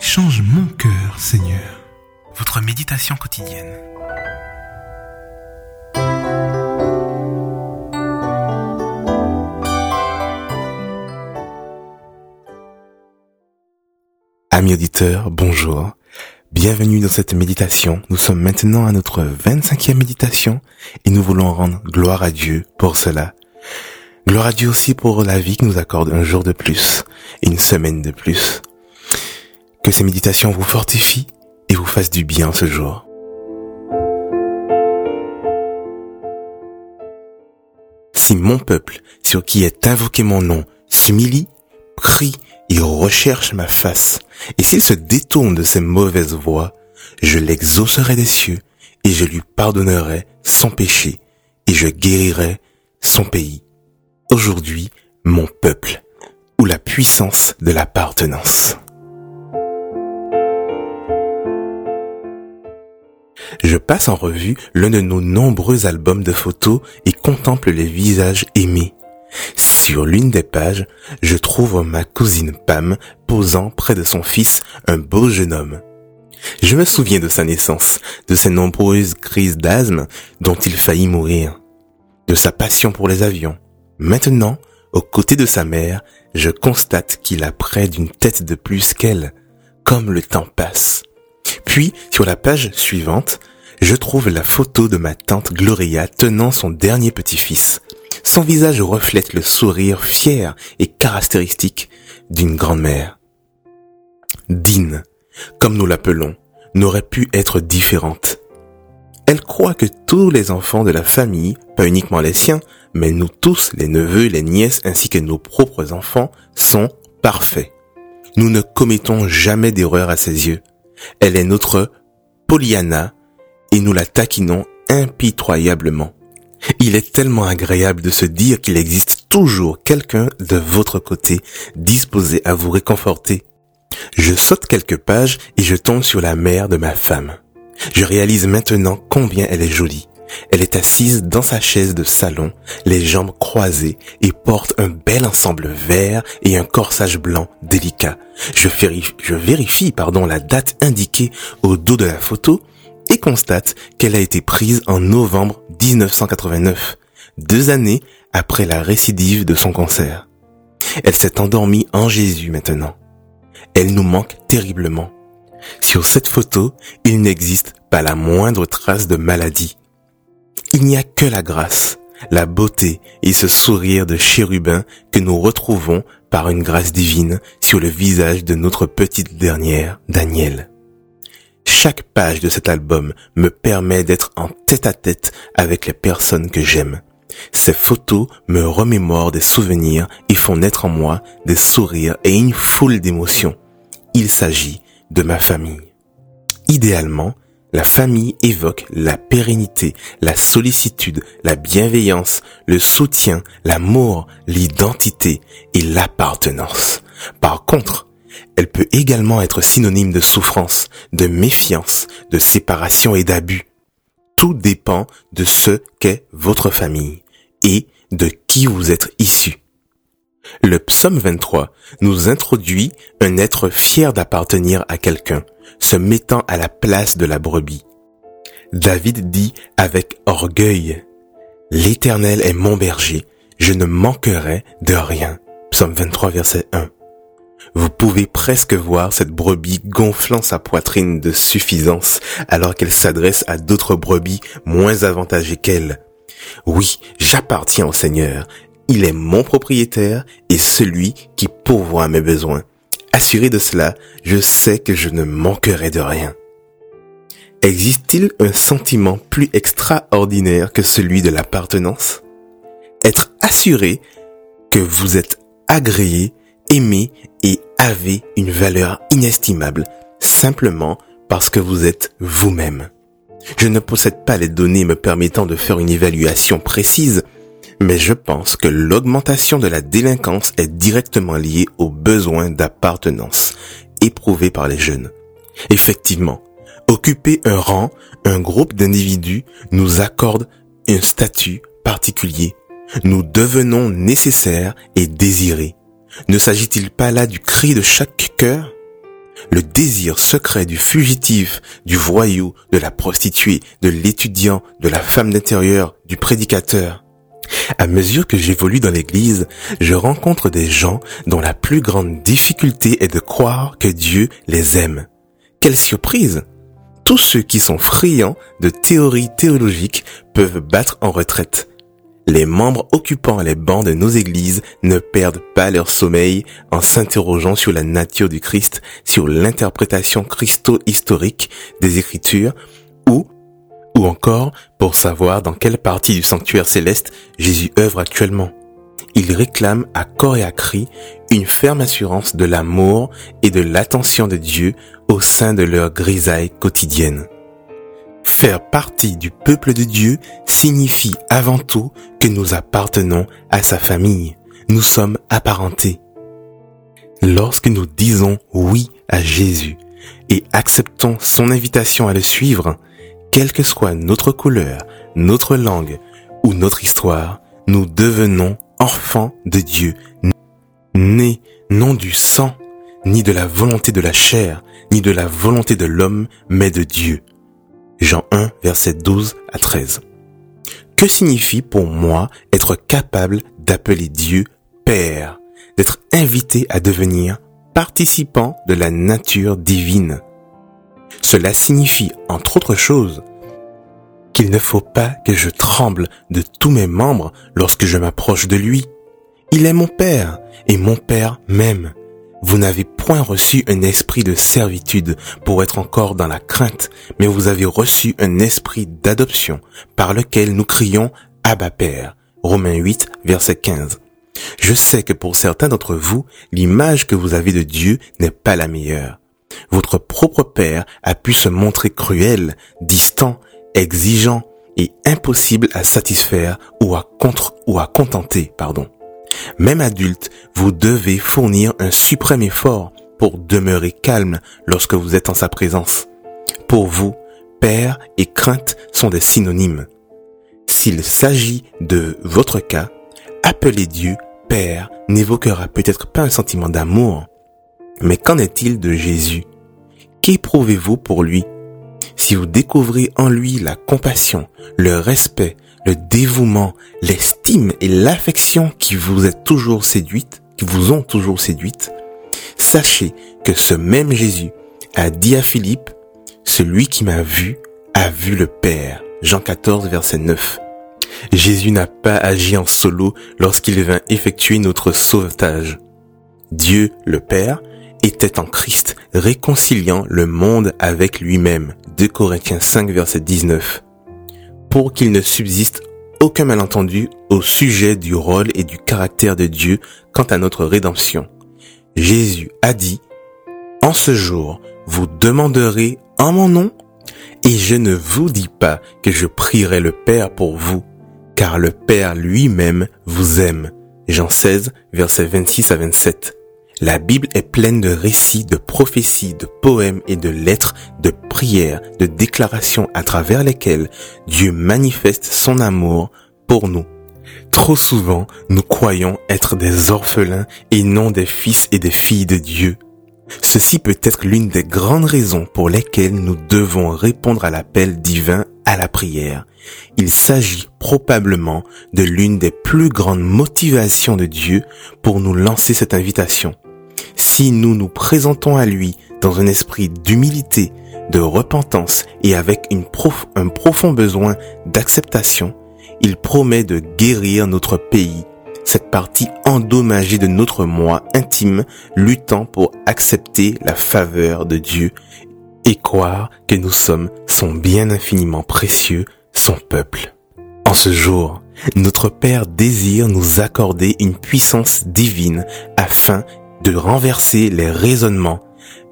Change mon cœur, Seigneur. Votre méditation quotidienne. Amis auditeurs, bonjour. Bienvenue dans cette méditation. Nous sommes maintenant à notre 25e méditation et nous voulons rendre gloire à Dieu pour cela. Gloire à Dieu aussi pour la vie qui nous accorde un jour de plus une semaine de plus. Que ces méditations vous fortifient et vous fassent du bien ce jour. Si mon peuple, sur qui est invoqué mon nom, s'humilie, prie et recherche ma face, et s'il se détourne de ses mauvaises voies, je l'exaucerai des cieux, et je lui pardonnerai son péché, et je guérirai son pays aujourd'hui mon peuple ou la puissance de l'appartenance. Je passe en revue l'un de nos nombreux albums de photos et contemple les visages aimés. Sur l'une des pages, je trouve ma cousine Pam posant près de son fils, un beau jeune homme. Je me souviens de sa naissance, de ses nombreuses crises d'asthme dont il faillit mourir, de sa passion pour les avions, Maintenant, aux côtés de sa mère, je constate qu'il a près d'une tête de plus qu'elle, comme le temps passe. Puis, sur la page suivante, je trouve la photo de ma tante Gloria tenant son dernier petit-fils. Son visage reflète le sourire fier et caractéristique d'une grand-mère. Dine, comme nous l'appelons, n'aurait pu être différente. Elle croit que tous les enfants de la famille, pas uniquement les siens, mais nous tous, les neveux, les nièces ainsi que nos propres enfants, sont parfaits. Nous ne commettons jamais d'erreur à ses yeux. Elle est notre Pollyanna et nous la taquinons impitoyablement. Il est tellement agréable de se dire qu'il existe toujours quelqu'un de votre côté disposé à vous réconforter. Je saute quelques pages et je tombe sur la mère de ma femme. Je réalise maintenant combien elle est jolie. Elle est assise dans sa chaise de salon, les jambes croisées et porte un bel ensemble vert et un corsage blanc délicat. Je vérifie, pardon, la date indiquée au dos de la photo et constate qu'elle a été prise en novembre 1989, deux années après la récidive de son cancer. Elle s'est endormie en Jésus maintenant. Elle nous manque terriblement. Sur cette photo, il n'existe pas la moindre trace de maladie. Il n'y a que la grâce, la beauté et ce sourire de chérubin que nous retrouvons par une grâce divine sur le visage de notre petite dernière, Daniel. Chaque page de cet album me permet d'être en tête à tête avec les personnes que j'aime. Ces photos me remémorent des souvenirs et font naître en moi des sourires et une foule d'émotions. Il s'agit de ma famille. Idéalement, la famille évoque la pérennité, la sollicitude, la bienveillance, le soutien, l'amour, l'identité et l'appartenance. Par contre, elle peut également être synonyme de souffrance, de méfiance, de séparation et d'abus. Tout dépend de ce qu'est votre famille et de qui vous êtes issu. Le psaume 23 nous introduit un être fier d'appartenir à quelqu'un, se mettant à la place de la brebis. David dit avec orgueil, L'Éternel est mon berger, je ne manquerai de rien. Psaume 23 verset 1. Vous pouvez presque voir cette brebis gonflant sa poitrine de suffisance alors qu'elle s'adresse à d'autres brebis moins avantagées qu'elle. Oui, j'appartiens au Seigneur il est mon propriétaire et celui qui pourvoit mes besoins. Assuré de cela, je sais que je ne manquerai de rien. Existe-t-il un sentiment plus extraordinaire que celui de l'appartenance? Être assuré que vous êtes agréé, aimé et avez une valeur inestimable simplement parce que vous êtes vous-même. Je ne possède pas les données me permettant de faire une évaluation précise, mais je pense que l'augmentation de la délinquance est directement liée aux besoins d'appartenance éprouvés par les jeunes. Effectivement, occuper un rang, un groupe d'individus nous accorde un statut particulier. Nous devenons nécessaires et désirés. Ne s'agit-il pas là du cri de chaque cœur? Le désir secret du fugitif, du voyou, de la prostituée, de l'étudiant, de la femme d'intérieur, du prédicateur. À mesure que j'évolue dans l'église, je rencontre des gens dont la plus grande difficulté est de croire que Dieu les aime. Quelle surprise Tous ceux qui sont friands de théories théologiques peuvent battre en retraite. Les membres occupant les bancs de nos églises ne perdent pas leur sommeil en s'interrogeant sur la nature du Christ, sur l'interprétation christo-historique des Écritures ou ou encore pour savoir dans quelle partie du sanctuaire céleste Jésus œuvre actuellement. Ils réclament à corps et à cri une ferme assurance de l'amour et de l'attention de Dieu au sein de leur grisaille quotidienne. Faire partie du peuple de Dieu signifie avant tout que nous appartenons à sa famille. Nous sommes apparentés. Lorsque nous disons oui à Jésus et acceptons son invitation à le suivre, quelle que soit notre couleur, notre langue ou notre histoire, nous devenons enfants de Dieu, nés non du sang, ni de la volonté de la chair, ni de la volonté de l'homme, mais de Dieu. Jean 1, verset 12 à 13. Que signifie pour moi être capable d'appeler Dieu Père, d'être invité à devenir participant de la nature divine? Cela signifie, entre autres choses, qu'il ne faut pas que je tremble de tous mes membres lorsque je m'approche de lui. Il est mon Père, et mon Père m'aime. Vous n'avez point reçu un esprit de servitude pour être encore dans la crainte, mais vous avez reçu un esprit d'adoption par lequel nous crions Abba Père. Romains 8, verset 15. Je sais que pour certains d'entre vous, l'image que vous avez de Dieu n'est pas la meilleure. Votre propre Père a pu se montrer cruel, distant, exigeant et impossible à satisfaire ou à contre ou à contenter, pardon. Même adulte, vous devez fournir un suprême effort pour demeurer calme lorsque vous êtes en sa présence. Pour vous, père et crainte sont des synonymes. S'il s'agit de votre cas, appeler Dieu Père n'évoquera peut-être pas un sentiment d'amour. Mais qu'en est-il de Jésus? Qu'éprouvez-vous pour lui? Si vous découvrez en lui la compassion, le respect, le dévouement, l'estime et l'affection qui vous est toujours séduite, qui vous ont toujours séduite, sachez que ce même Jésus a dit à Philippe, celui qui m'a vu a vu le Père. Jean 14, verset 9. Jésus n'a pas agi en solo lorsqu'il vint effectuer notre sauvetage. Dieu, le Père, était en Christ, réconciliant le monde avec lui-même. 2 Corinthiens 5, verset 19 pour qu'il ne subsiste aucun malentendu au sujet du rôle et du caractère de Dieu quant à notre rédemption. Jésus a dit, En ce jour, vous demanderez en mon nom, et je ne vous dis pas que je prierai le Père pour vous, car le Père lui-même vous aime. Jean 16, versets 26 à 27. La Bible est pleine de récits, de prophéties, de poèmes et de lettres, de prières, de déclarations à travers lesquelles Dieu manifeste son amour pour nous. Trop souvent, nous croyons être des orphelins et non des fils et des filles de Dieu. Ceci peut être l'une des grandes raisons pour lesquelles nous devons répondre à l'appel divin à la prière. Il s'agit probablement de l'une des plus grandes motivations de Dieu pour nous lancer cette invitation. Si nous nous présentons à lui dans un esprit d'humilité, de repentance et avec un profond besoin d'acceptation, il promet de guérir notre pays, cette partie endommagée de notre moi intime, luttant pour accepter la faveur de Dieu et croire que nous sommes son bien infiniment précieux, son peuple. En ce jour, notre Père désire nous accorder une puissance divine afin de renverser les raisonnements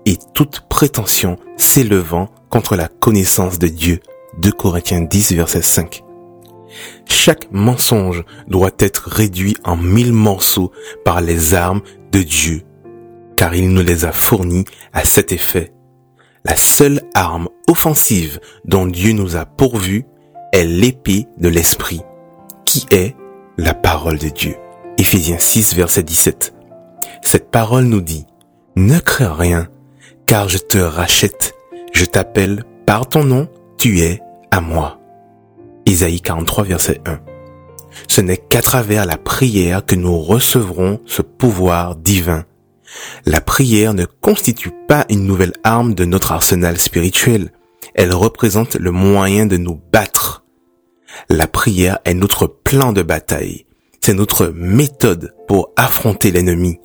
et toute prétention s'élevant contre la connaissance de Dieu. 2 Corinthiens 10, verset 5. Chaque mensonge doit être réduit en mille morceaux par les armes de Dieu, car il nous les a fournis à cet effet. La seule arme offensive dont Dieu nous a pourvus est l'épée de l'esprit, qui est la parole de Dieu. Éphésiens 6, verset 17. Cette parole nous dit, ne crains rien, car je te rachète, je t'appelle par ton nom, tu es à moi. Isaïe 43, verset 1. Ce n'est qu'à travers la prière que nous recevrons ce pouvoir divin. La prière ne constitue pas une nouvelle arme de notre arsenal spirituel. Elle représente le moyen de nous battre. La prière est notre plan de bataille. C'est notre méthode pour affronter l'ennemi.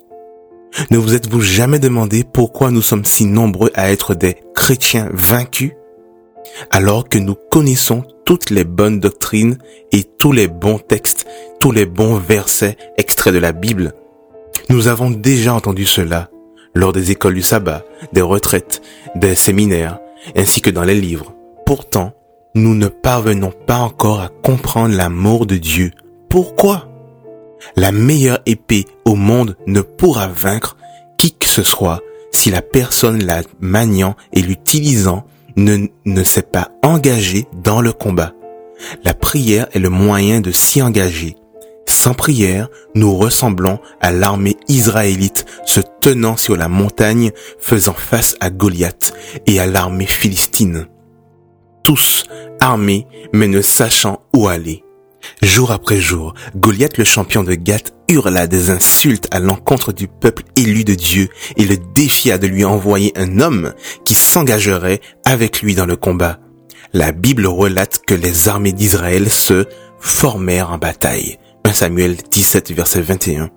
Ne vous êtes-vous jamais demandé pourquoi nous sommes si nombreux à être des chrétiens vaincus? Alors que nous connaissons toutes les bonnes doctrines et tous les bons textes, tous les bons versets extraits de la Bible. Nous avons déjà entendu cela lors des écoles du sabbat, des retraites, des séminaires, ainsi que dans les livres. Pourtant, nous ne parvenons pas encore à comprendre l'amour de Dieu. Pourquoi? La meilleure épée au monde ne pourra vaincre qui que ce soit si la personne la maniant et l'utilisant ne, s'est pas engagé dans le combat. La prière est le moyen de s'y engager. Sans prière, nous ressemblons à l'armée israélite se tenant sur la montagne faisant face à Goliath et à l'armée philistine. Tous armés mais ne sachant où aller. Jour après jour, Goliath le champion de Gath hurla des insultes à l'encontre du peuple élu de Dieu et le défia de lui envoyer un homme qui s'engagerait avec lui dans le combat. La Bible relate que les armées d'Israël se formèrent en bataille. 1 Samuel 17 verset 21.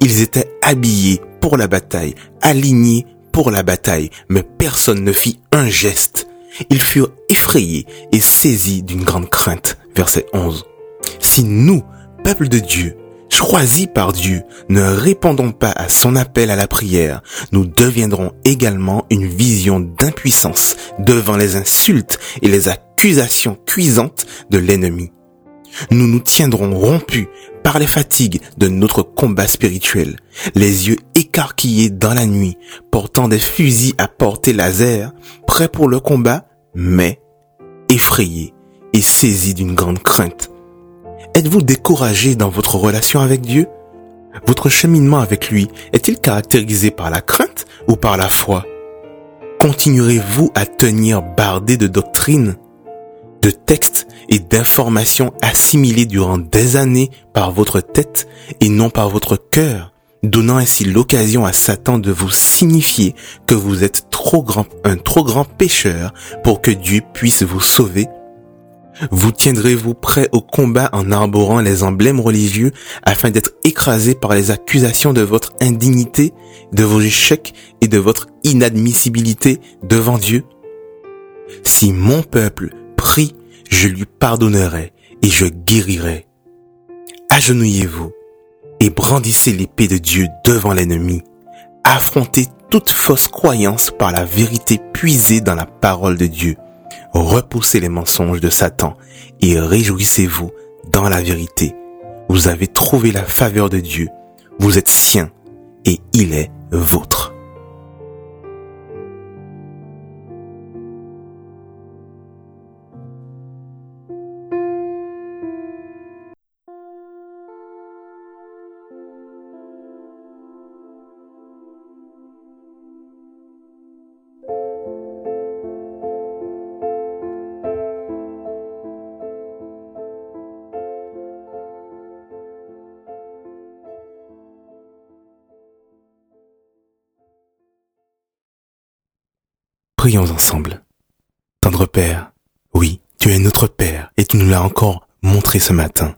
Ils étaient habillés pour la bataille, alignés pour la bataille, mais personne ne fit un geste. Ils furent effrayés et saisis d'une grande crainte. Verset 11. Si nous, peuple de Dieu, choisis par Dieu, ne répondons pas à son appel à la prière, nous deviendrons également une vision d'impuissance devant les insultes et les accusations cuisantes de l'ennemi. Nous nous tiendrons rompus par les fatigues de notre combat spirituel, les yeux écarquillés dans la nuit, portant des fusils à portée laser, prêts pour le combat, mais effrayés et saisis d'une grande crainte Êtes-vous découragé dans votre relation avec Dieu? Votre cheminement avec lui est-il caractérisé par la crainte ou par la foi? Continuerez-vous à tenir bardé de doctrines, de textes et d'informations assimilées durant des années par votre tête et non par votre cœur, donnant ainsi l'occasion à Satan de vous signifier que vous êtes trop grand, un trop grand pécheur pour que Dieu puisse vous sauver? Vous tiendrez-vous prêt au combat en arborant les emblèmes religieux afin d'être écrasé par les accusations de votre indignité, de vos échecs et de votre inadmissibilité devant Dieu? Si mon peuple prie, je lui pardonnerai et je guérirai. Agenouillez-vous et brandissez l'épée de Dieu devant l'ennemi. Affrontez toute fausse croyance par la vérité puisée dans la parole de Dieu repoussez les mensonges de Satan et réjouissez-vous dans la vérité. Vous avez trouvé la faveur de Dieu, vous êtes sien et il est vôtre. Prions ensemble. Tendre Père, oui, tu es notre Père et tu nous l'as encore montré ce matin.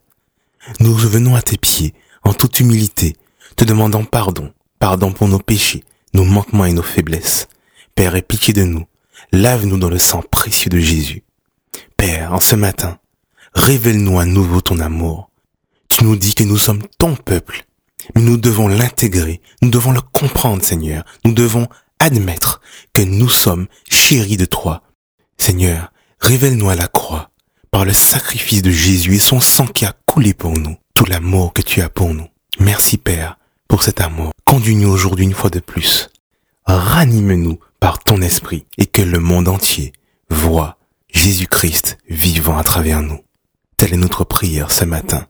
Nous venons à tes pieds en toute humilité, te demandant pardon, pardon pour nos péchés, nos manquements et nos faiblesses. Père, aie pitié de nous, lave-nous dans le sang précieux de Jésus. Père, en ce matin, révèle-nous à nouveau ton amour. Tu nous dis que nous sommes ton peuple, mais nous devons l'intégrer, nous devons le comprendre, Seigneur, nous devons admettre que nous sommes chéris de toi. Seigneur, révèle-nous à la croix, par le sacrifice de Jésus et son sang qui a coulé pour nous, tout l'amour que tu as pour nous. Merci Père pour cet amour. Conduis-nous aujourd'hui une fois de plus. Ranime-nous par ton esprit et que le monde entier voit Jésus-Christ vivant à travers nous. Telle est notre prière ce matin.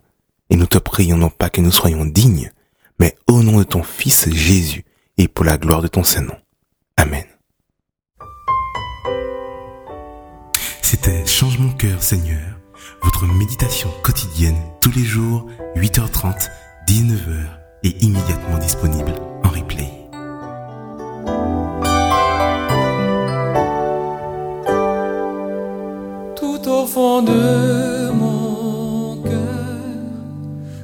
Et nous te prions non pas que nous soyons dignes, mais au nom de ton Fils Jésus et pour la gloire de ton Saint-Nom. Amen. C'était Change mon cœur Seigneur, votre méditation quotidienne tous les jours, 8h30, 19h et immédiatement disponible en replay. Tout au fond de mon cœur,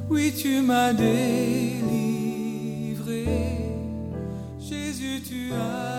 oui tu m'as délivré, Jésus tu as